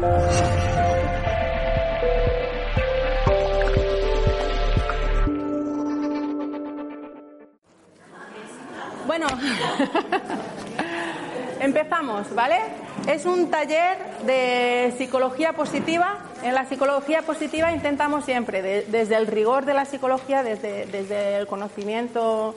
Bueno, empezamos, ¿vale? Es un taller de psicología positiva. En la psicología positiva intentamos siempre, desde el rigor de la psicología, desde, desde el conocimiento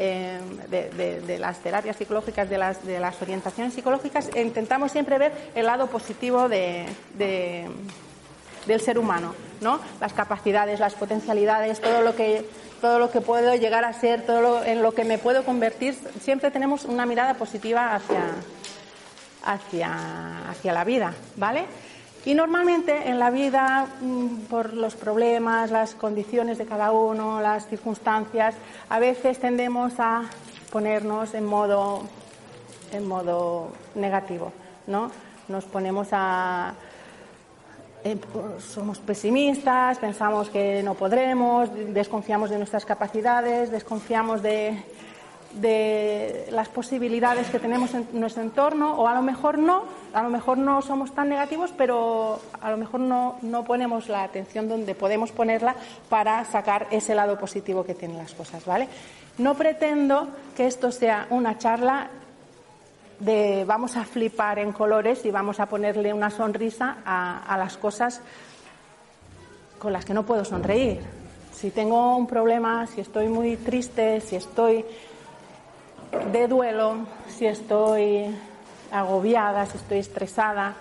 eh, de, las terapias psicológicas, de las, de las orientaciones psicológicas, intentamos siempre ver el lado positivo de, del ser humano, ¿no? Las capacidades, las potencialidades, todo lo que todo lo que puedo llegar a ser, todo lo, en lo que me puedo convertir, siempre tenemos una mirada positiva hacia, hacia, hacia la vida, ¿vale? Y normalmente en la vida, mm, por los problemas, las condiciones de cada uno, las circunstancias, a veces tendemos a ponernos en modo, en modo negativo, ¿no? Nos ponemos a, eh, somos pesimistas, pensamos que no podremos, desconfiamos de nuestras capacidades, desconfiamos de, las posibilidades que tenemos en nuestro entorno, o a lo mejor no, a lo mejor no somos tan negativos, pero a lo mejor no, no ponemos la atención donde podemos ponerla para sacar ese lado positivo que tienen las cosas, ¿vale? No pretendo que esto sea una charla de vamos a flipar en colores y vamos a ponerle una sonrisa a, las cosas con las que no puedo sonreír. Si tengo un problema, si estoy muy triste, si estoy de duelo, si estoy agobiada, si estoy estresada,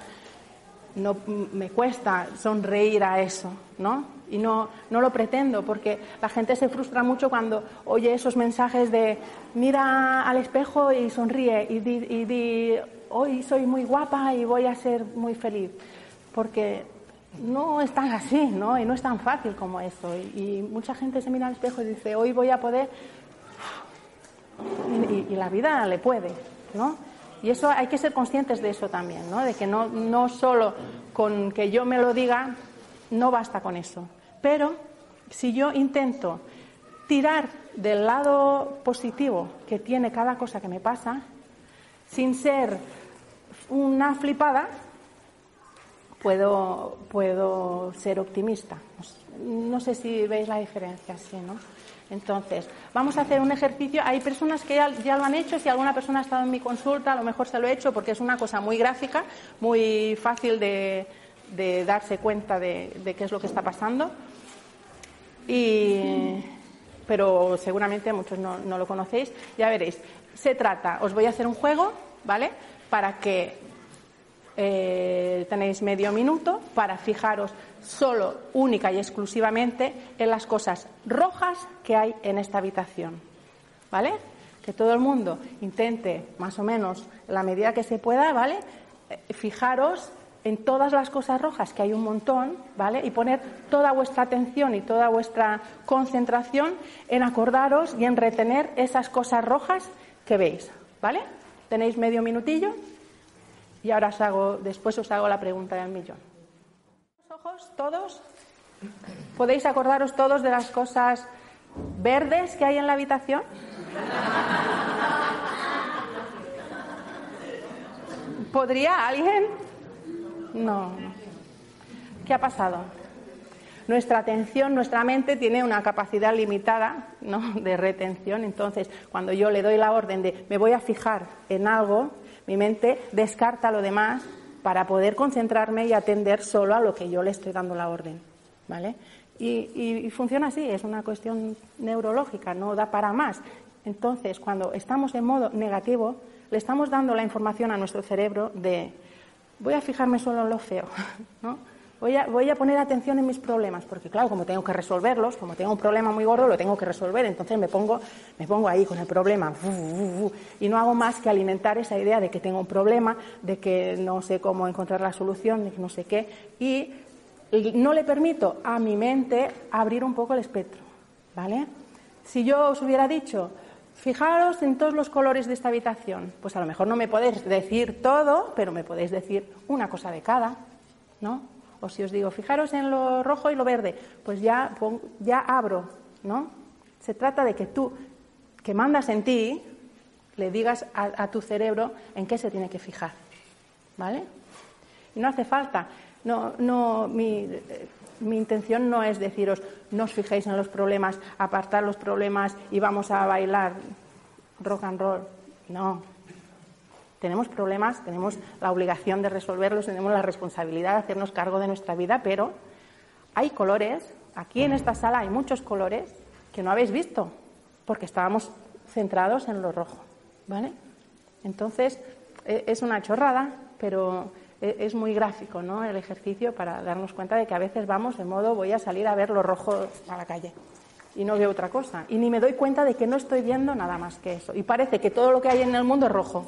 no me cuesta sonreír a eso, ¿no? Y no, no lo pretendo, porque la gente se frustra mucho cuando oye esos mensajes de mira al espejo y sonríe y di, hoy soy muy guapa y voy a ser muy feliz. Porque no es tan así, ¿no? Y no es tan fácil como eso. Y, mucha gente se mira al espejo y dice, hoy voy a poder. Y, la vida le puede, ¿no? Y eso hay que ser conscientes de eso también, ¿no? De que no, no solo con que yo me lo diga, no basta con eso. Pero si yo intento tirar del lado positivo que tiene cada cosa que me pasa, sin ser una flipada, puedo, puedo ser optimista. No sé si veis la diferencia, sí, ¿no? Entonces, vamos a hacer un ejercicio. Hay personas que ya, lo han hecho. Si alguna persona ha estado en mi consulta, a lo mejor se lo he hecho porque es una cosa muy gráfica, muy fácil de, darse cuenta de, qué es lo que está pasando. Y, pero seguramente muchos no, lo conocéis. Ya veréis. Se trata, os voy a hacer un juego, ¿vale? Para que eh, tenéis medio minuto para fijaros solo, única y exclusivamente en las cosas rojas que hay en esta habitación. ¿Vale? Que todo el mundo intente, más o menos, en la medida que se pueda, ¿vale? Eh, fijaros en todas las cosas rojas, que hay un montón, ¿vale? Y poner toda vuestra atención y toda vuestra concentración en acordaros y en retener esas cosas rojas que veis, ¿vale? Tenéis medio minutillo y ahora os hago, después os hago la pregunta del millón. ¿Los ojos todos? ¿Podéis acordaros todos de las cosas verdes que hay en la habitación? ¿Podría alguien? No. ¿Qué ha pasado? Nuestra atención, nuestra mente tiene una capacidad limitada ¿no? de retención. Entonces, cuando yo le doy la orden de me voy a fijar en algo, mi mente descarta lo demás para poder concentrarme y atender solo a lo que yo le estoy dando la orden. ¿Vale? Y, y, funciona así, es una cuestión neurológica, no da para más. Entonces, cuando estamos en modo negativo, le estamos dando la información a nuestro cerebro de voy a fijarme solo en lo feo, ¿no? Voy a, voy a poner atención en mis problemas, porque claro, como tengo que resolverlos, como tengo un problema muy gordo, lo tengo que resolver, entonces me pongo, me pongo ahí con el problema y no hago más que alimentar esa idea de que tengo un problema, de que no sé cómo encontrar la solución, de que no sé qué, y no le permito a mi mente abrir un poco el espectro, ¿vale? Si yo os hubiera dicho, Fijaros en todos los colores de esta habitación. Pues a lo mejor no me podéis decir todo, pero me podéis decir una cosa de cada, ¿no? O si os digo, fijaros en lo rojo y lo verde, pues ya, ya abro, ¿no? Se trata de que tú, que mandas en ti, le digas a, a tu cerebro en qué se tiene que fijar, ¿vale? Y no hace falta. No, no, mi, mi intención no es deciros, no os fijéis en los problemas, apartar los problemas y vamos a bailar rock and roll. No. Tenemos problemas, tenemos la obligación de resolverlos, tenemos la responsabilidad de hacernos cargo de nuestra vida, pero hay colores, aquí en esta sala hay muchos colores que no habéis visto, porque estábamos centrados en lo rojo. ¿Vale? Entonces, e, es una chorrada, pero e, es muy gráfico ¿no? el ejercicio para darnos cuenta de que a veces vamos de modo voy a salir a ver lo rojo a la calle y no veo otra cosa. Y ni me doy cuenta de que no estoy viendo nada más que eso. Y parece que todo lo que hay en el mundo es rojo.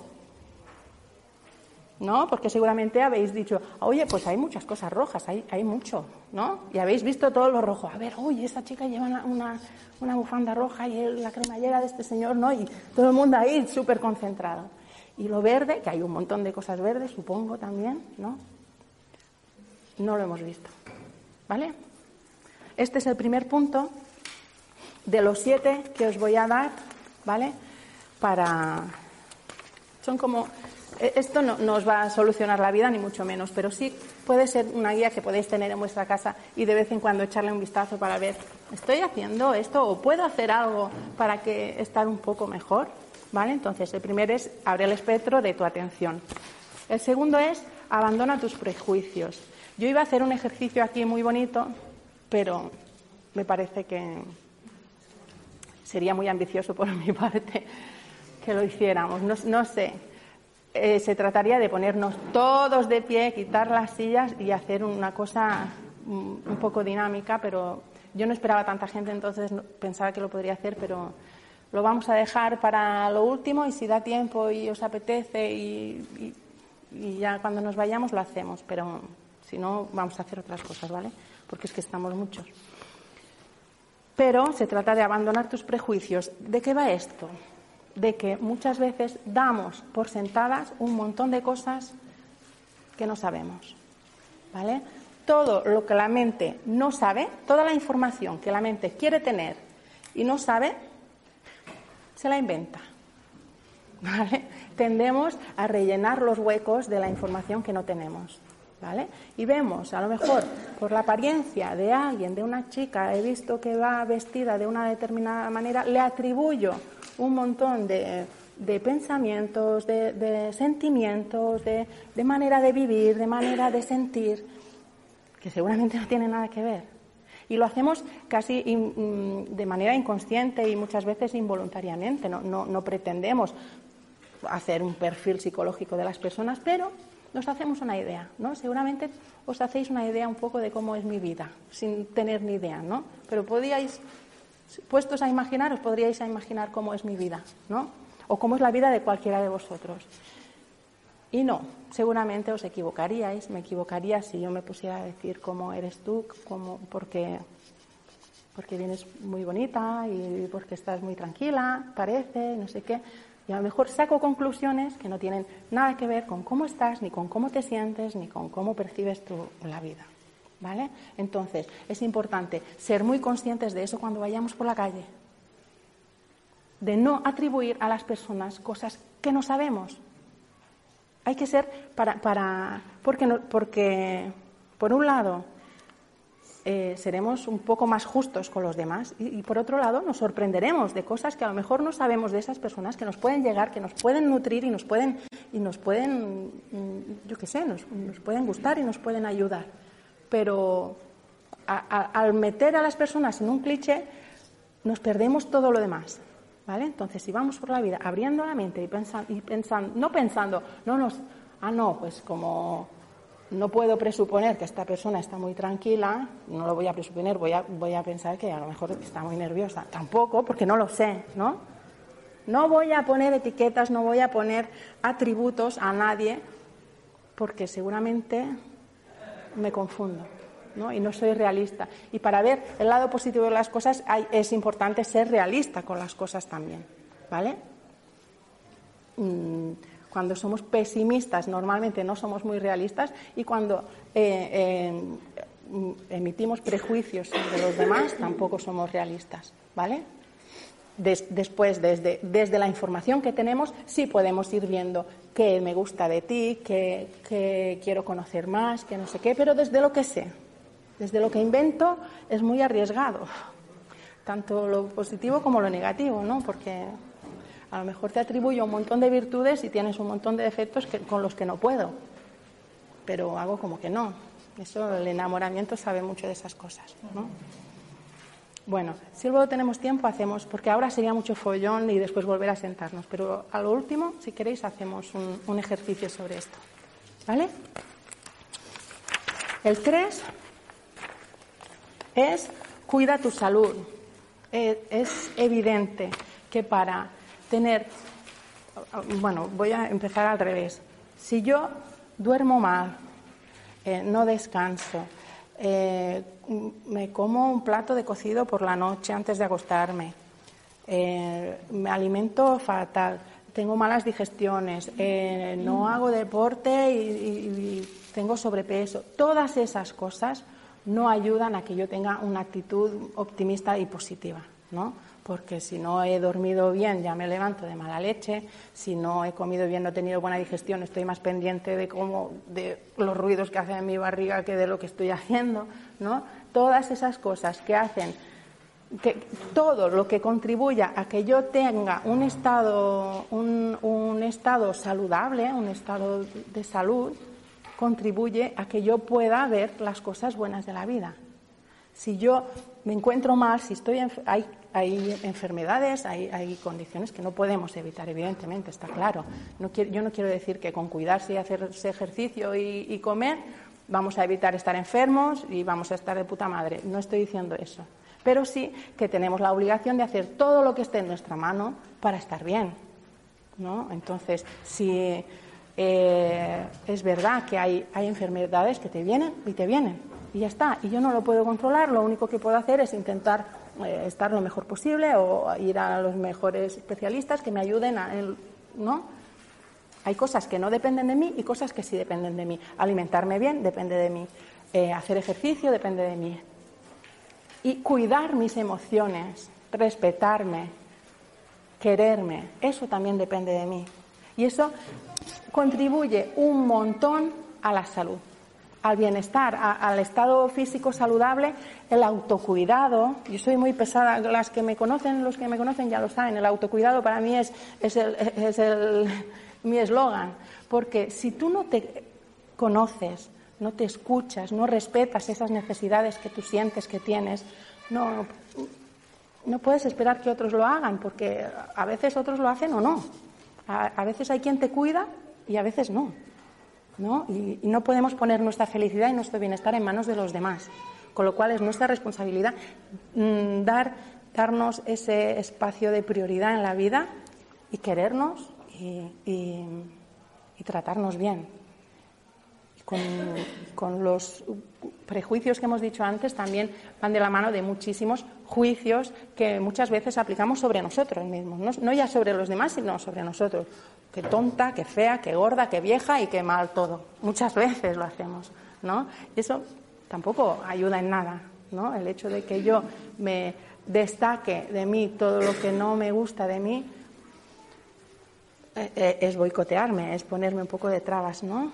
¿No? Porque seguramente habéis dicho, oye, pues hay muchas cosas rojas, hay, hay mucho, ¿no? Y habéis visto todo lo rojo. A ver, oye, esa chica lleva una, una, bufanda roja y la cremallera de este señor, ¿no? Y todo el mundo ahí súper concentrado. Y lo verde, que hay un montón de cosas verdes, supongo también, ¿no? No lo hemos visto. ¿Vale? Este es el primer punto de los siete que os voy a dar, ¿vale? Para. Son como. E, esto no, no, os va a solucionar la vida, ni mucho menos, pero sí puede ser una guía que podéis tener en vuestra casa y de vez en cuando echarle un vistazo para ver, ¿estoy haciendo esto o puedo hacer algo para que estar un poco mejor? ¿Vale? Entonces, el primero es abre el espectro de tu atención. El segundo es abandona tus prejuicios. Yo iba a hacer un ejercicio aquí muy bonito, pero me parece que sería muy ambicioso por mi parte que lo hiciéramos. No, sé. Eh, se trataría de ponernos todos de pie, quitar las sillas y hacer una cosa mm, un poco dinámica, pero yo no esperaba tanta gente, entonces pensaba que lo podría hacer, pero lo vamos a dejar para lo último y si da tiempo y os apetece y, y ya cuando nos vayamos lo hacemos, pero si no vamos a hacer otras cosas, ¿vale? Porque es que estamos muchos. Pero se trata de abandonar tus prejuicios. ¿De qué va esto? De que muchas veces damos por sentadas un montón de cosas que no sabemos. ¿Vale? Todo lo que la mente no sabe, toda la información que la mente quiere tener y no sabe, se la inventa. ¿Vale? Tendemos a rellenar los huecos de la información que no tenemos. ¿vale? Y vemos, a lo mejor, por la apariencia de alguien, de una chica, he visto que va vestida de una determinada manera, le atribuyo un montón de, pensamientos, de, sentimientos, de, manera de vivir, de manera de sentir, que seguramente no tiene nada que ver. Y lo hacemos casi mm, de manera inconsciente y muchas veces involuntariamente. No, no pretendemos hacer un perfil psicológico de las personas, pero nos hacemos una idea, ¿no? Seguramente os hacéis una idea un poco de cómo es mi vida, sin tener ni idea, ¿no? Pero podíais, puestos a imaginar, os podríais a imaginar cómo es mi vida, ¿no? O cómo es la vida de cualquiera de vosotros. Y no, seguramente os equivocaríais, me equivocaría si yo me pusiera a decir cómo eres tú, cómo, porque, porque vienes muy bonita y porque estás muy tranquila, parece, no sé qué. Y a lo mejor saco conclusiones que no tienen nada que ver con cómo estás, ni con cómo te sientes, ni con cómo percibes tú la vida. ¿Vale? Entonces, es importante ser muy conscientes de eso cuando vayamos por la calle. De no atribuir a las personas cosas que no sabemos. Hay que ser para, para porque, porque por un lado, eh, seremos un poco más justos con los demás y, por otro lado nos sorprenderemos de cosas que a lo mejor no sabemos de esas personas que nos pueden llegar, que nos pueden nutrir y nos pueden, y nos pueden mm, yo qué sé, nos, pueden gustar y nos pueden ayudar. Pero al meter a las personas en un cliché nos perdemos todo lo demás. ¿Vale? Entonces, si vamos por la vida abriendo la mente y pensando, no pensando, no nos, ah, no, pues como no puedo presuponer que esta persona está muy tranquila, no lo voy a presuponer, voy a, voy a pensar que a lo mejor está muy nerviosa. Tampoco, porque no lo sé, ¿no? No voy a poner etiquetas, no voy a poner atributos a nadie, porque seguramente me confundo. ¿no? y no soy realista. Y para ver el lado positivo de las cosas es importante ser realista con las cosas también. ¿Vale? Mm, cuando somos pesimistas normalmente no somos muy realistas y cuando eh, eh, emitimos prejuicios de los demás tampoco somos realistas, ¿vale? Después, desde, desde, la información que tenemos, sí podemos ir viendo qué me gusta de ti, qué, quiero conocer más, qué no sé qué, pero desde lo que sé, desde lo que invento, es muy arriesgado, tanto lo positivo como lo negativo, ¿no? Porque a lo mejor te atribuyo un montón de virtudes y tienes un montón de defectos con los que no puedo, pero hago como que no. Eso, el enamoramiento sabe mucho de esas cosas, ¿no? Bueno, si luego tenemos tiempo, hacemos, porque ahora sería mucho follón y después volver a sentarnos, pero a lo último, si queréis, hacemos un, ejercicio sobre esto. ¿Vale? El 3 es cuida tu salud. Eh, es evidente que para tener, bueno, voy a empezar al revés. Si yo duermo mal, eh, no descanso, eh, me como un plato de cocido por la noche antes de acostarme, eh, me alimento fatal, tengo malas digestiones, eh, no hago deporte y, tengo sobrepeso. Todas esas cosas no ayudan a que yo tenga una actitud optimista y positiva, ¿no? Porque si no he dormido bien ya me levanto de mala leche, si no he comido bien, no he tenido buena digestión, estoy más pendiente de cómo de los ruidos que hacen en mi barriga que de lo que estoy haciendo, ¿no? Todas esas cosas que hacen que todo lo que contribuya a que yo tenga un estado un, estado saludable, un estado de salud, contribuye a que yo pueda ver las cosas buenas de la vida. Si yo me encuentro mal, si estoy hay, hay enfermedades, hay, hay, condiciones que no podemos evitar, evidentemente, está claro. No yo no quiero decir que con cuidarse y hacerse ejercicio y, comer vamos a evitar estar enfermos y vamos a estar de puta madre. No estoy diciendo eso. Pero sí que tenemos la obligación de hacer todo lo que esté en nuestra mano para estar bien. ¿no? Entonces, si eh, es verdad que hay, hay enfermedades que te vienen y te vienen y ya está. Y yo no lo puedo controlar, lo único que puedo hacer es intentar eh, estar lo mejor posible o ir a los mejores especialistas que me ayuden a, ¿no? Hay cosas que no dependen de mí y cosas que sí dependen de mí. Alimentarme bien depende de mí. Eh, hacer ejercicio depende de mí. Y cuidar mis emociones, respetarme, quererme, eso también depende de mí. Y eso contribuye un montón a la salud al bienestar, al estado físico saludable, el autocuidado. Yo soy muy pesada, las que me conocen, los que me conocen ya lo saben, el autocuidado para mí es, es, el, es el, mi eslogan, porque si tú no te conoces, no te escuchas, no respetas esas necesidades que tú sientes que tienes, no, no puedes esperar que otros lo hagan, porque a veces otros lo hacen o no. a veces hay quien te cuida y a veces no. ¿No? Y, no podemos poner nuestra felicidad y nuestro bienestar en manos de los demás. Con lo cual es nuestra responsabilidad mm, dar, darnos ese espacio de prioridad en la vida y querernos y, tratarnos bien. Con, con, los prejuicios que hemos dicho antes también van de la mano de muchísimos juicios que muchas veces aplicamos sobre nosotros mismos, no, no ya sobre los demás, sino sobre nosotros que tonta, que fea, que gorda, que vieja y que mal todo. Muchas veces lo hacemos, ¿no? Y eso tampoco ayuda en nada, ¿no? El hecho de que yo me destaque de mí todo lo que no me gusta de mí eh, eh, es boicotearme, es ponerme un poco de trabas, ¿no?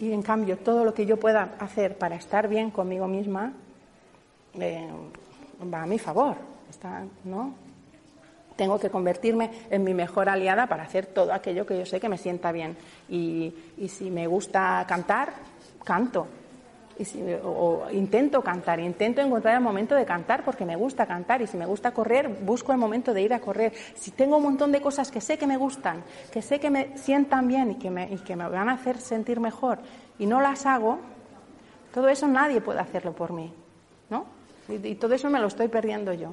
Y en cambio, todo lo que yo pueda hacer para estar bien conmigo misma eh, va a mi favor, está, ¿no? tengo que convertirme en mi mejor aliada para hacer todo aquello que yo sé que me sienta bien. Y, si me gusta cantar, canto. Y si, o, intento cantar, intento encontrar el momento de cantar porque me gusta cantar y si me gusta correr, busco el momento de ir a correr. Si tengo un montón de cosas que sé que me gustan, que sé que me sientan bien y que me, y que me van a hacer sentir mejor y no las hago, todo eso nadie puede hacerlo por mí, ¿no? y todo eso me lo estoy perdiendo yo.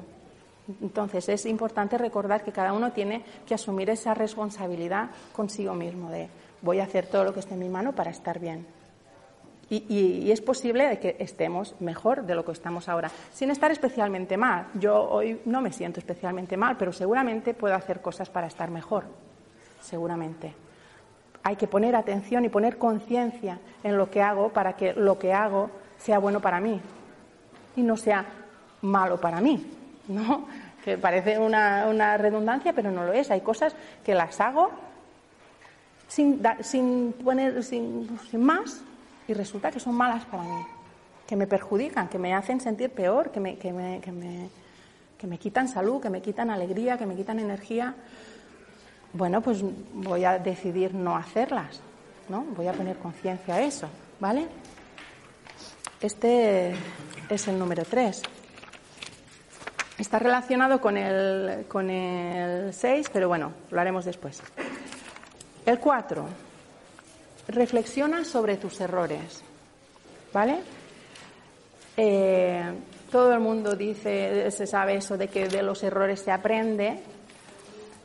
Entonces es importante recordar que cada uno tiene que asumir esa responsabilidad consigo mismo de voy a hacer todo lo que esté en mi mano para estar bien. Y, es posible que estemos mejor de lo que estamos ahora, sin estar especialmente mal. Yo hoy no me siento especialmente mal, pero seguramente puedo hacer cosas para estar mejor. Seguramente. Hay que poner atención y poner conciencia en lo que hago para que lo que hago sea bueno para mí y no sea malo para mí. ¿no? que parece una, redundancia, pero no lo es. Hay cosas que las hago sin, sin poner, sin, sin más, y resulta que son malas para mí, que me perjudican, que me hacen sentir peor, que me, que me, que me, que me quitan salud, que me quitan alegría, que me quitan energía. Bueno, pues voy a decidir no hacerlas, ¿no? Voy a poner conciencia a eso, ¿vale? Este es el número tres. Está relacionado con el, con el 6, pero bueno, lo haremos después. El 4. Reflexiona sobre tus errores. ¿Vale? Eh, todo el mundo dice, se sabe eso de que de los errores se aprende,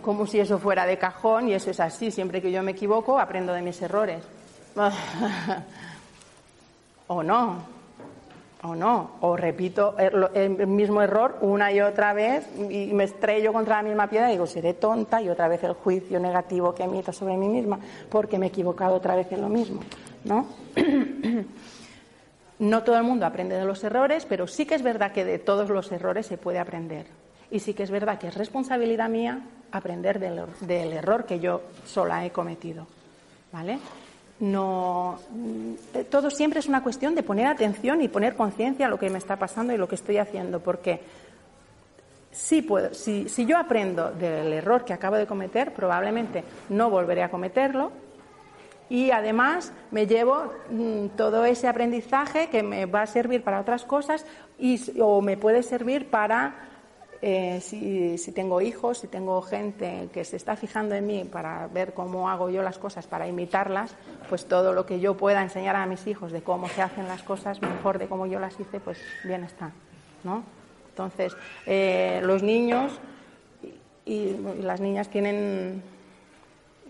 como si eso fuera de cajón, y eso es así. Siempre que yo me equivoco, aprendo de mis errores. o no o no, o repito el mismo error una y otra vez y me estrello contra la misma piedra y digo, seré tonta y otra vez el juicio negativo que emito sobre mí misma porque me he equivocado otra vez en lo mismo, ¿no? no todo el mundo aprende de los errores, pero sí que es verdad que de todos los errores se puede aprender. Y sí que es verdad que es responsabilidad mía aprender del, del error que yo sola he cometido, ¿vale? No eh, todo siempre es una cuestión de poner atención y poner conciencia a lo que me está pasando y lo que estoy haciendo porque si puedo si, si yo aprendo del error que acabo de cometer probablemente no volveré a cometerlo y además me llevo mm, todo ese aprendizaje que me va a servir para otras cosas y, o me puede servir para eh, si, tengo hijos, si tengo gente que se está fijando en mí para ver cómo hago yo las cosas, para imitarlas, pues todo lo que yo pueda enseñar a mis hijos de cómo se hacen las cosas mejor de cómo yo las hice, pues bien está, ¿no? Entonces, eh, los niños y, las niñas tienen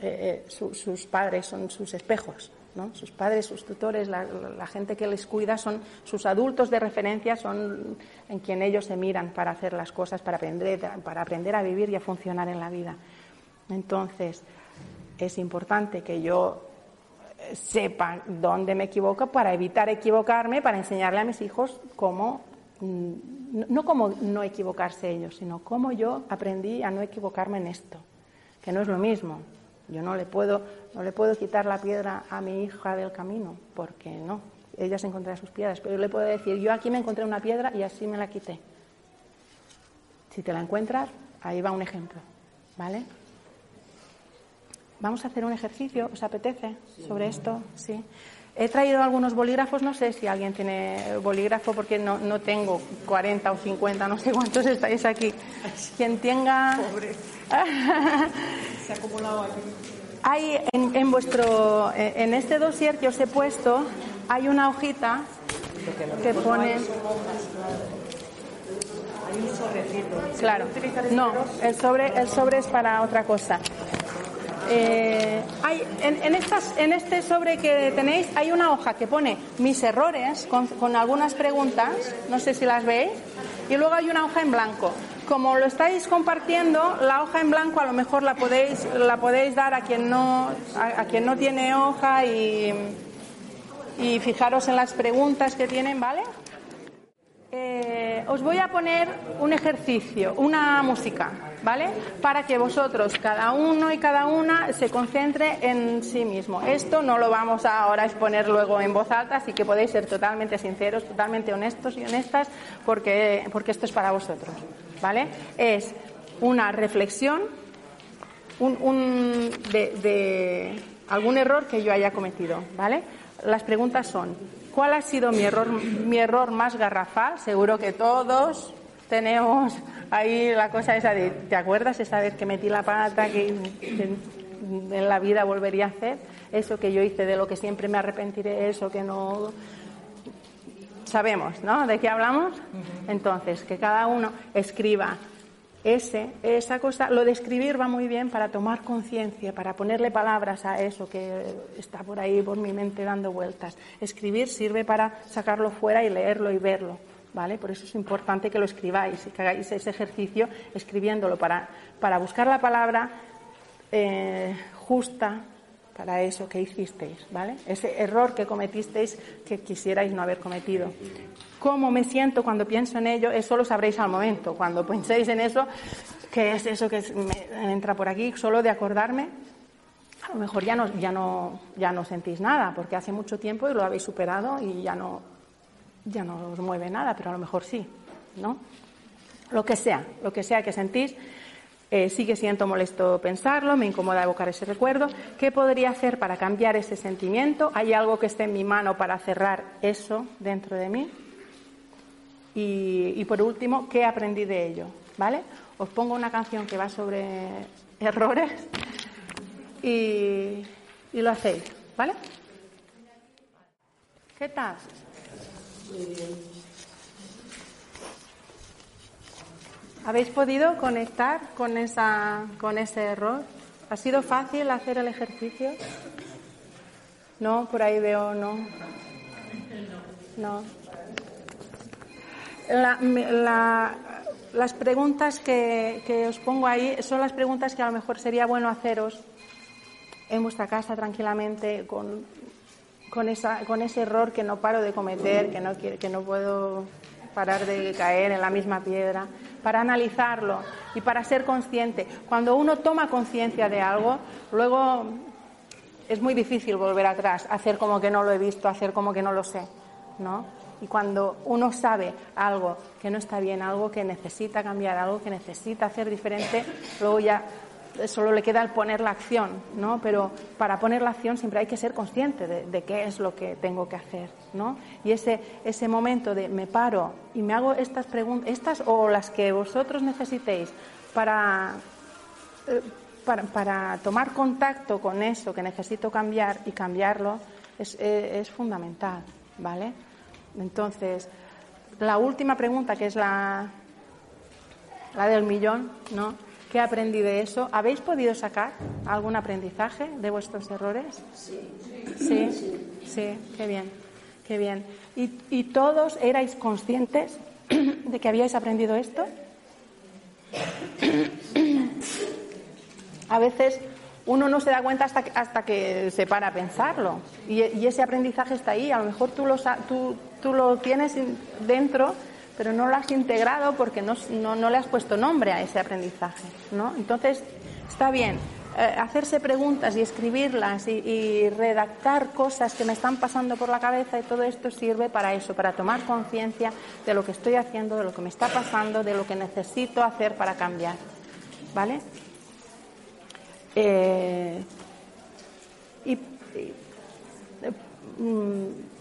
eh, sus padres, son sus espejos. Sus padres, sus tutores, la, gente que les cuida son sus adultos de referencia, son en quien ellos se miran para hacer las cosas, para aprender, para aprender a vivir y a funcionar en la vida. Entonces, es importante que yo sepa dónde me equivoco para evitar equivocarme, para enseñarle a mis hijos cómo, mm, no cómo no equivocarse ellos, sino cómo yo aprendí a no equivocarme en esto, que no es lo mismo. Yo no le puedo, no le puedo quitar la piedra a mi hija del camino, porque no, ella se encontrará sus piedras, pero yo le puedo decir, yo aquí me encontré una piedra y así me la quité. Si te la encuentras, ahí va un ejemplo, ¿vale? Vamos a hacer un ejercicio, ¿os apetece sobre esto? Sí. He traído algunos bolígrafos, no sé si alguien tiene bolígrafo porque no, no tengo 40 o 50, no sé cuántos estáis aquí. Quien tenga... Pobre. Se ha acumulado aquí. Hay en, en, vuestro, en este dossier que os he puesto, hay una hojita que pone... Hay un sobrecito. Claro. No, el sobre, el sobre es para otra cosa. Eh, hay, en, estas, en este sobre que tenéis hay una hoja que pone mis errores con, con, algunas preguntas, no sé si las veis, y luego hay una hoja en blanco. Como lo estáis compartiendo, la hoja en blanco a lo mejor la podéis, la podéis dar a quien no, a, quien no tiene hoja y, fijaros en las preguntas que tienen, ¿vale? Eh, os voy a poner un ejercicio, una música, ¿vale? Para que vosotros, cada uno y cada una, se concentre en sí mismo. Esto no lo vamos a ahora exponer luego en voz alta, así que podéis ser totalmente sinceros, totalmente honestos y honestas, porque, porque esto es para vosotros, ¿vale? Es una reflexión un, de, de algún error que yo haya cometido, ¿vale? Las preguntas son, ¿Cuál ha sido mi error, mi error más garrafal? Seguro que todos tenemos ahí la cosa esa de, ¿te acuerdas esa vez que metí la pata que, en la vida volvería a hacer? Eso que yo hice, de lo que siempre me arrepentiré, eso que no... Sabemos, ¿no? ¿De qué hablamos? Entonces, que cada uno escriba ese, esa cosa, lo de escribir va muy bien para tomar conciencia, para ponerle palabras a eso que está por ahí por mi mente dando vueltas. Escribir sirve para sacarlo fuera y leerlo y verlo, ¿vale? Por eso es importante que lo escribáis y que hagáis ese ejercicio escribiéndolo para, para buscar la palabra eh, justa para eso que hicisteis, ¿vale? Ese error que cometisteis que quisierais no haber cometido. ¿Cómo me siento cuando pienso en ello? Eso lo sabréis al momento. Cuando penséis en eso, ¿qué es eso que entra por aquí? Solo de acordarme, a lo mejor ya no, ya no, ya no sentís nada, porque hace mucho tiempo y lo habéis superado y ya no, ya no os mueve nada, pero a lo mejor sí, ¿no? Lo que sea, lo que sea que sentís, eh, sigue siendo molesto pensarlo, me incomoda evocar ese recuerdo. ¿Qué podría hacer para cambiar ese sentimiento? ¿Hay algo que esté en mi mano para cerrar eso dentro de mí? Y, por último, ¿qué aprendí de ello? ¿Vale? Os pongo una canción que va sobre errores y, y lo hacéis, ¿vale? ¿Qué tal? ¿Habéis podido conectar con, esa, con ese error? ¿Ha sido fácil hacer el ejercicio? No, por ahí veo no. No. las preguntas que, que, os pongo ahí son las preguntas que a lo mejor sería bueno haceros en vuestra casa tranquilamente con, con, esa, con ese error que no paro de cometer, que no, que no puedo parar de caer en la misma piedra para analizarlo y para ser consciente. Cuando uno toma conciencia de algo, luego es muy difícil volver atrás, hacer como que no lo he visto, hacer como que no lo sé, ¿no? Y cuando uno sabe algo que no está bien, algo que necesita cambiar, algo que necesita hacer diferente, luego ya solo le queda el poner la acción, ¿no? Pero para poner la acción siempre hay que ser consciente de, qué es lo que tengo que hacer, ¿no? Y ese, ese momento de me paro y me hago estas preguntas, estas o las que vosotros necesitéis para, eh, para, para, tomar contacto con eso que necesito cambiar y cambiarlo, es, eh, es fundamental, ¿vale? Entonces, la última pregunta, que es la, la del millón, ¿no? ¿Qué aprendí de eso? ¿Habéis podido sacar algún aprendizaje de vuestros errores? Sí. Sí, sí, qué bien, qué bien. ¿Y, todos erais conscientes de que habíais aprendido esto? A veces uno no se da cuenta hasta que, hasta que se para a pensarlo. Y, ese aprendizaje está ahí. A lo mejor tú lo, tú, tú lo tienes dentro pero no lo has integrado porque no, le has puesto nombre a ese aprendizaje, ¿no? Entonces, está bien eh, hacerse preguntas y escribirlas y, redactar cosas que me están pasando por la cabeza y todo esto sirve para eso, para tomar conciencia de lo que estoy haciendo, de lo que me está pasando, de lo que necesito hacer para cambiar, ¿vale? Eh, y, eh, mm,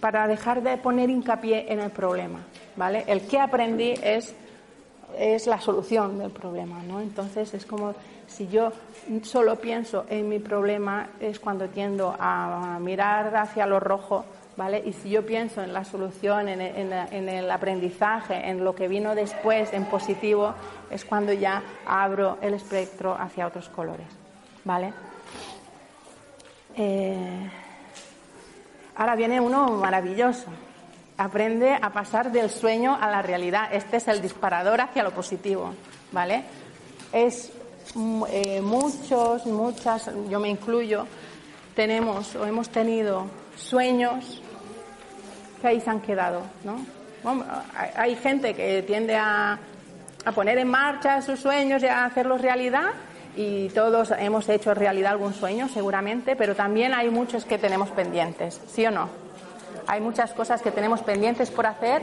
para dejar de poner hincapié en el problema, ¿vale? El que aprendí es, es la solución del problema, ¿no? Entonces es como si yo solo pienso en mi problema es cuando tiendo a mirar hacia lo rojo, ¿vale? Y si yo pienso en la solución, en, en el aprendizaje, en lo que vino después, en positivo, es cuando ya abro el espectro hacia otros colores, ¿vale? Eh... Ahora viene uno maravilloso. Aprende a pasar del sueño a la realidad. Este es el disparador hacia lo positivo, ¿vale? Es mm, eh, muchos, muchas, yo me incluyo, tenemos o hemos tenido sueños que ahí se han quedado, ¿no? hay gente que tiende a, a poner en marcha sus sueños y a hacerlos realidad y todos hemos hecho realidad algún sueño, seguramente, pero también hay muchos que tenemos pendientes, ¿sí o no? Hay muchas cosas que tenemos pendientes por hacer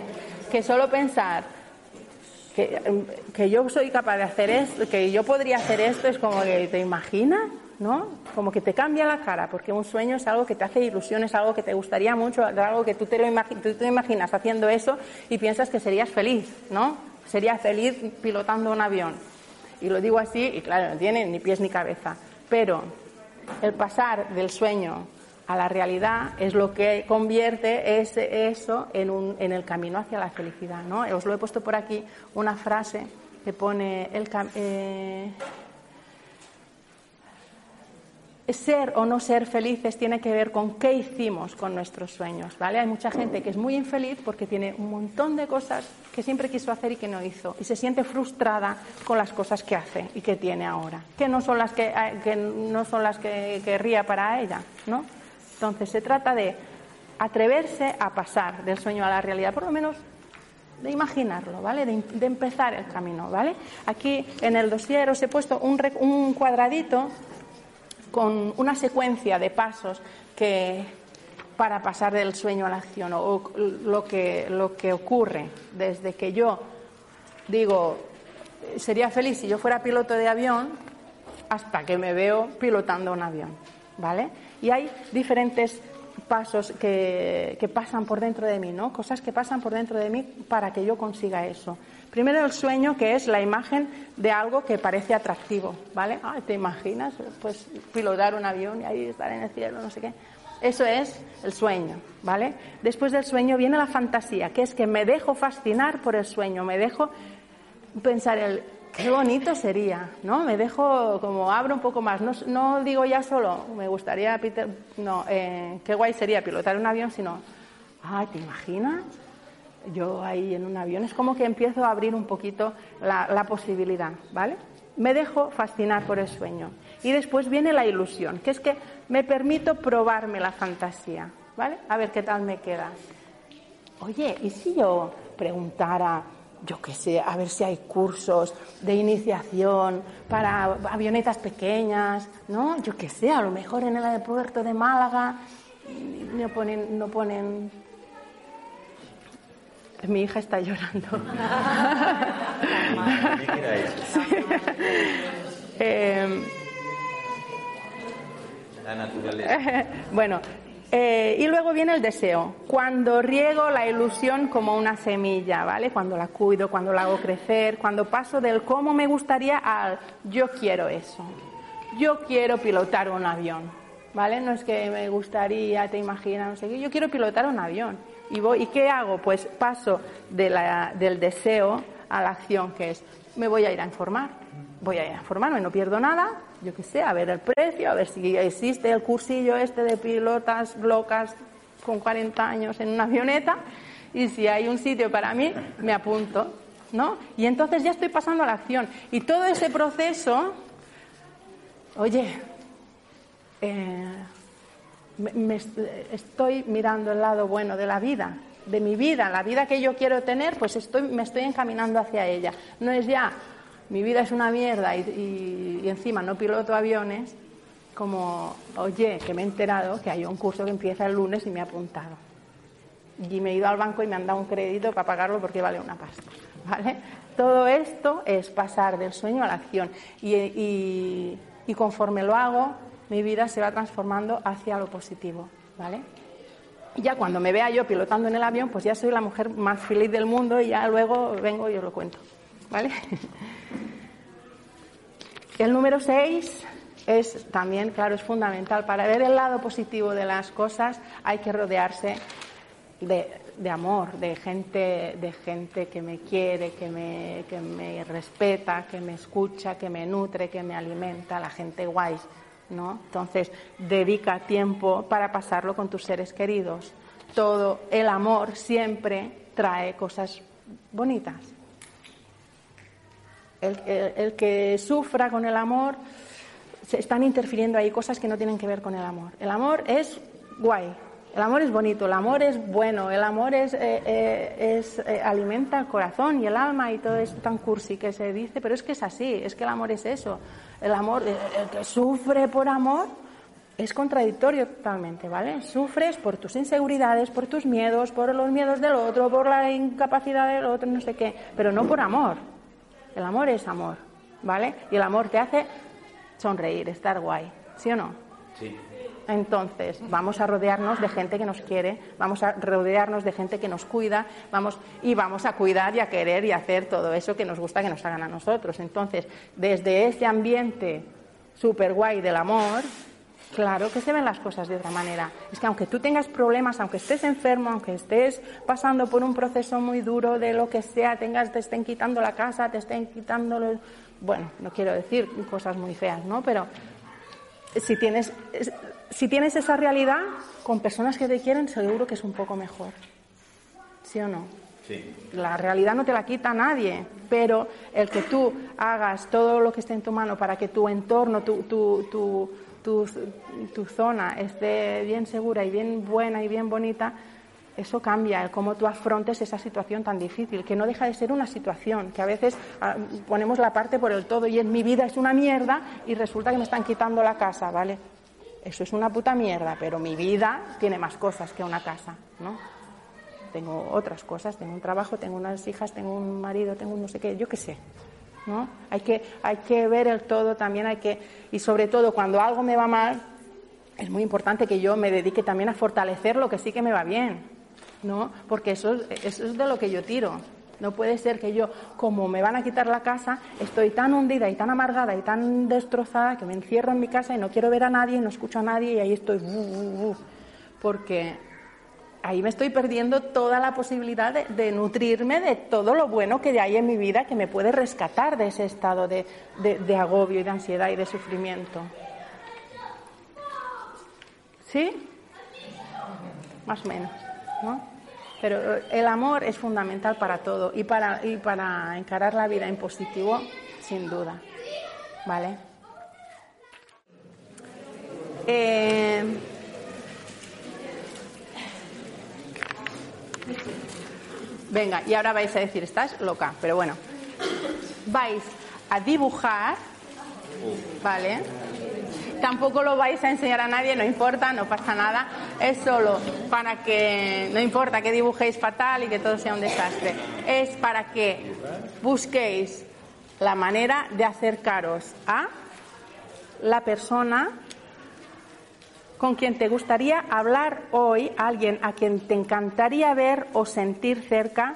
que solo pensar que, yo soy capaz de hacer esto, que yo podría hacer esto, es como que te imaginas, ¿no? Como que te cambia la cara, porque un sueño es algo que te hace ilusión, es algo que te gustaría mucho, algo que tú te, lo te imaginas haciendo eso y piensas que serías feliz, ¿no? Serías feliz pilotando un avión. Y lo digo así, y claro, no tiene ni pies ni cabeza. Pero el pasar del sueño a la realidad es lo que convierte ese, eso en, un, en el camino hacia la felicidad. ¿no? Os lo he puesto por aquí una frase que pone el, eh, ser o no ser felices tiene que ver con qué hicimos con nuestros sueños, ¿vale? Hay mucha gente que es muy infeliz porque tiene un montón de cosas que siempre quiso hacer y que no hizo y se siente frustrada con las cosas que hace y que tiene ahora, que no son las que, eh, que no son las que querría para ella, ¿no? Entonces se trata de atreverse a pasar del sueño a la realidad, por lo menos de imaginarlo, ¿vale? De, empezar el camino, ¿vale? Aquí en el dossier os he puesto un, un cuadradito con una secuencia de pasos que para pasar del sueño a la acción o, lo que lo que ocurre desde que yo digo sería feliz si yo fuera piloto de avión hasta que me veo pilotando un avión, ¿vale? Y hay diferentes pasos que, que, pasan por dentro de mí, ¿no? Cosas que pasan por dentro de mí para que yo consiga eso. Primero el sueño, que es la imagen de algo que parece atractivo, ¿vale? Ah, ¿te imaginas? Pues pilotar un avión y ahí estar en el cielo, no sé qué. Eso es el sueño, ¿vale? Después del sueño viene la fantasía, que es que me dejo fascinar por el sueño, me dejo pensar el qué bonito sería, ¿no? Me dejo como abro un poco más. No, digo ya solo, me gustaría, Peter, no, eh, qué guay sería pilotar un avión, sino, ay, ¿te imaginas? Yo ahí en un avión. Es como que empiezo a abrir un poquito la, posibilidad, ¿vale? Me dejo fascinar por el sueño. Y después viene la ilusión, que es que me permito probarme la fantasía, ¿vale? A ver qué tal me queda. Oye, ¿y si yo preguntara, yo qué sé, a ver si hay cursos de iniciación para avionetas pequeñas, ¿no? Yo qué sé, a lo mejor en el aeropuerto de Málaga no ponen, no ponen mi hija está llorando. eh, la naturaleza. bueno, eh, y luego viene el deseo. Cuando riego la ilusión como una semilla, ¿vale? Cuando la cuido, cuando la hago crecer, cuando paso del cómo me gustaría al yo quiero eso. Yo quiero pilotar un avión, ¿vale? No es que me gustaría, te imaginas, no sé qué. Yo quiero pilotar un avión. ¿Y, voy, ¿Y qué hago? Pues paso del deseo a la acción, que es, me voy a ir a informar. Voy a ir a informarme, no pierdo nada, yo qué sé, a ver el precio, a ver si existe el cursillo este de pilotas locas con 40 años en una avioneta y si hay un sitio para mí, me apunto, ¿no? Y entonces ya estoy pasando a la acción. Y todo ese proceso, oye, eh, estoy mirando el lado bueno de la vida, de mi vida, la vida que yo quiero tener, pues estoy, me estoy encaminando hacia ella. No es ya, mi vida es una mierda y, encima no piloto aviones, como, oye, que me he enterado que hay un curso que empieza el lunes y me he apuntado. Y me he ido al banco y me han dado un crédito para pagarlo porque vale una pasta. ¿Vale? Todo esto es pasar del sueño a la acción. y conforme lo hago, mi vida se va transformando hacia lo positivo, ¿vale? Ya cuando me vea yo pilotando en el avión, pues ya soy la mujer más feliz del mundo y ya luego vengo y os lo cuento, ¿vale? El número 6 es también, claro, es fundamental. Para ver el lado positivo de las cosas hay que rodearse de, de amor, de gente, de gente que me quiere, que me, que me respeta, que me escucha, que me nutre, que me alimenta, la gente guay, ¿no? Entonces, dedica tiempo para pasarlo con tus seres queridos. Todo el amor siempre trae cosas bonitas. El, que sufra con el amor, se están interfiriendo ahí cosas que no tienen que ver con el amor. El amor es guay, el amor es bonito, el amor es bueno, el amor es, eh, eh, es eh, alimenta el corazón y el alma y todo esto tan cursi que se dice, pero es que es así, es que el amor es eso. El amor, el que sufre por amor, es contradictorio totalmente, ¿vale? Sufres por tus inseguridades, por tus miedos, por los miedos del otro, por la incapacidad del otro, no sé qué, pero no por amor. El amor es amor, ¿vale? Y el amor te hace sonreír, estar guay, ¿sí o no? Sí. Entonces, vamos a rodearnos de gente que nos quiere, vamos a rodearnos de gente que nos cuida, vamos y vamos a cuidar y a querer y a hacer todo eso que nos gusta que nos hagan a nosotros. Entonces, desde ese ambiente súper guay del amor, claro que se ven las cosas de otra manera. Es que aunque tú tengas problemas, aunque estés enfermo, aunque estés pasando por un proceso muy duro de lo que sea, tengas, te estén quitando la casa, te estén quitando, bueno, no quiero decir cosas muy feas, ¿no? Pero si tienes, si tienes esa realidad, con personas que te quieren, seguro que es un poco mejor. ¿Sí o no? Sí. La realidad no te la quita nadie, pero el que tú hagas todo lo que esté en tu mano para que tu entorno, tu, tu, tu, tu, tu zona esté bien segura y bien buena y bien bonita, eso cambia el cómo tú afrontes esa situación tan difícil, que no deja de ser una situación, que a veces ah, ponemos la parte por el todo y en mi vida es una mierda y resulta que me están quitando la casa, ¿vale? Eso es una puta mierda, pero mi vida tiene más cosas que una casa, ¿no? Tengo otras cosas, tengo un trabajo, tengo unas hijas, tengo un marido, tengo un no sé qué, yo qué sé. ¿No? Hay que, hay que ver el todo también, hay que, y sobre todo cuando algo me va mal, es muy importante que yo me dedique también a fortalecer lo que sí que me va bien, ¿no? Porque eso, eso es de lo que yo tiro. No puede ser que yo, como me van a quitar la casa, estoy tan hundida y tan amargada y tan destrozada que me encierro en mi casa y no quiero ver a nadie, no escucho a nadie y ahí estoy. Porque ahí me estoy perdiendo toda la posibilidad de, de, nutrirme de todo lo bueno que hay en mi vida que me puede rescatar de ese estado de, de, de agobio y de ansiedad y de sufrimiento. ¿Sí? Más o menos, ¿no? Pero el amor es fundamental para todo y para, y para encarar la vida en positivo, sin duda. ¿Vale? Eh, venga, y ahora vais a decir, estás loca, pero bueno. Vais a dibujar, ¿vale? Tampoco lo vais a enseñar a nadie, no importa, no pasa nada. Es solo para que, no importa que dibujéis fatal y que todo sea un desastre. Es para que busquéis la manera de acercaros a la persona con quien te gustaría hablar hoy, alguien a quien te encantaría ver o sentir cerca,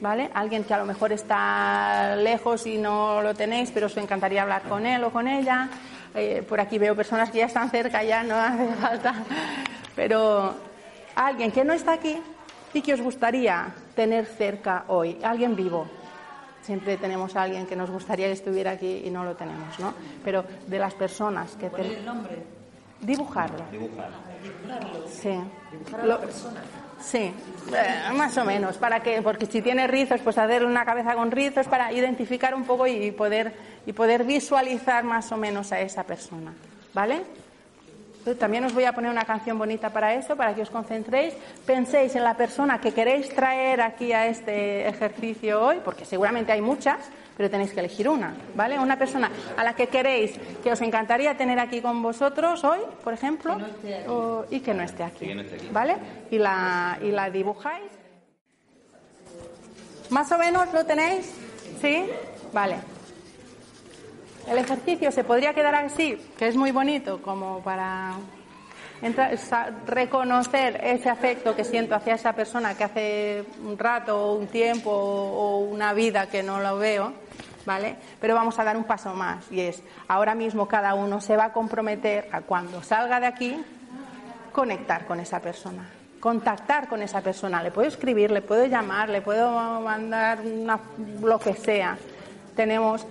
¿vale? Alguien que a lo mejor está lejos y no lo tenéis, pero os encantaría hablar con él o con ella. Eh, por aquí veo personas que ya están cerca, ya no hace falta. Pero alguien que no está aquí y que os gustaría tener cerca hoy, alguien vivo. Siempre tenemos a alguien que nos gustaría que estuviera aquí y no lo tenemos, ¿no? Pero de las personas que... ¿Cuál es el nombre? Dibujarlo. Dibujarlo. Sí. Dibujar a la persona. Sí, eh, más o menos, para que, porque si tiene rizos, pues hacer una cabeza con rizos para identificar un poco y poder, y poder visualizar más o menos a esa persona, ¿vale? Entonces, también os voy a poner una canción bonita para eso, para que os concentréis, penséis en la persona que queréis traer aquí a este ejercicio hoy, porque seguramente hay muchas, pero tenéis que elegir una, ¿vale? Una persona a la que queréis, que os encantaría tener aquí con vosotros hoy, por ejemplo, Que no esté aquí. o- y que no esté aquí, Y que no esté aquí. ¿vale? Y la, y la dibujáis. ¿Más o menos lo tenéis? ¿Sí? Vale. El ejercicio se podría quedar así, que es muy bonito, como para entra- reconocer ese afecto que siento hacia esa persona que hace un rato, o un tiempo o una vida que no lo veo, ¿vale? Pero vamos a dar un paso más y es, ahora mismo cada uno se va a comprometer a cuando salga de aquí, conectar con esa persona, contactar con esa persona. Le puedo escribir, le puedo llamar, le puedo mandar una- lo que sea. Tenemos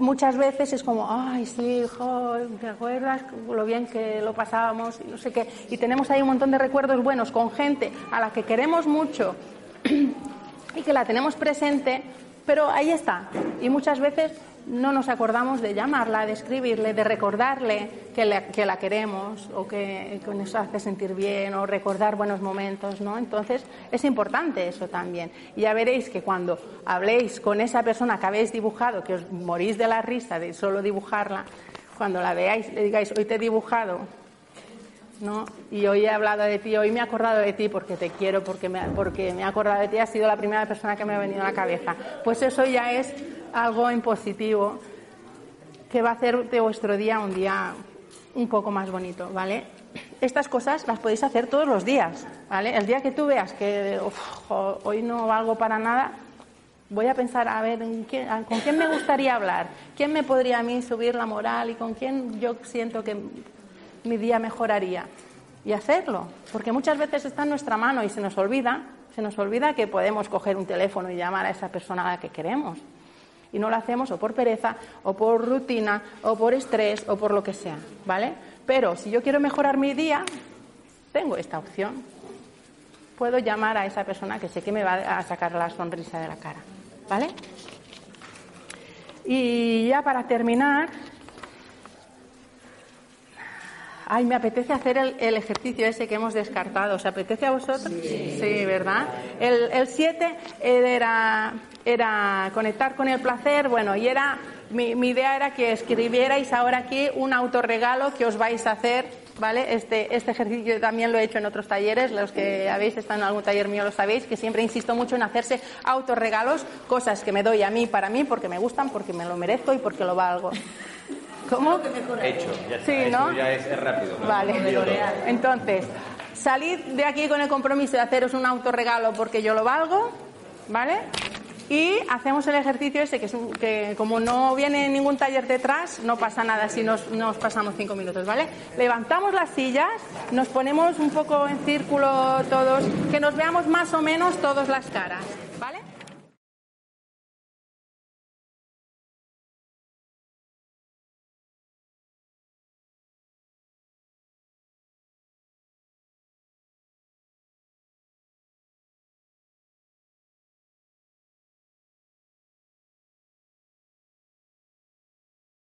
muchas veces es como, ay, sí, jo, ¿te acuerdas lo bien que lo pasábamos? Y no sé qué. Y tenemos ahí un montón de recuerdos buenos con gente a la que queremos mucho y que la tenemos presente, pero ahí está. Y muchas veces no nos acordamos de llamarla, de escribirle, de recordarle que, la queremos o que, que nos hace sentir bien o recordar buenos momentos, ¿no? Entonces es importante eso también. Y ya veréis que cuando habléis con esa persona que habéis dibujado, que os morís de la risa de solo dibujarla, cuando la veáis le digáis, hoy te he dibujado, ¿no? Y hoy he hablado de ti, hoy me he acordado de ti porque te quiero, porque me, porque he acordado de ti, has sido la primera persona que me ha venido a la cabeza. Pues eso ya es algo en positivo que va a hacer de vuestro día un día un poco más bonito, ¿vale? Estas cosas las podéis hacer todos los días, ¿vale? El día que tú veas que hoy no valgo para nada, voy a pensar, a ver, ¿en quién- a- ¿con quién me gustaría hablar? ¿Quién me podría a mí subir la moral y con quién yo siento que mi día mejoraría? Y hacerlo, porque muchas veces está en nuestra mano y se nos olvida, se nos olvida que podemos coger un teléfono y llamar a esa persona a la que queremos. Y no lo hacemos o por pereza, o por rutina, o por estrés, o por lo que sea, ¿vale? Pero si yo quiero mejorar mi día, tengo esta opción. Puedo llamar a esa persona que sé que me va a sacar la sonrisa de la cara, ¿vale? Y ya para terminar, ay, me apetece hacer el, ejercicio ese que hemos descartado. ¿Os apetece a vosotros? Sí, ¿verdad? El 7 era, era conectar con el placer, bueno, y era, mi, mi idea era que escribierais ahora aquí un autorregalo que os vais a hacer ¿vale? Este, este ejercicio también lo he hecho en otros talleres, los que habéis estado en algún taller mío lo sabéis, que siempre insisto mucho en hacerse autorregalos, cosas que me doy a mí para mí, porque me gustan, porque me lo merezco y porque lo valgo. ¿Cómo? Hecho, ya Sí, ¿no? ya es, rápido. Vale. Entonces, salid de aquí con el compromiso de haceros un autorregalo porque yo lo valgo, ¿vale? Y hacemos el ejercicio ese, que, es que como no viene ningún taller detrás, no pasa nada si nos, nos pasamos cinco minutos, ¿vale? Levantamos las sillas, nos ponemos un poco en círculo todos, que nos veamos más o menos todas las caras, ¿vale?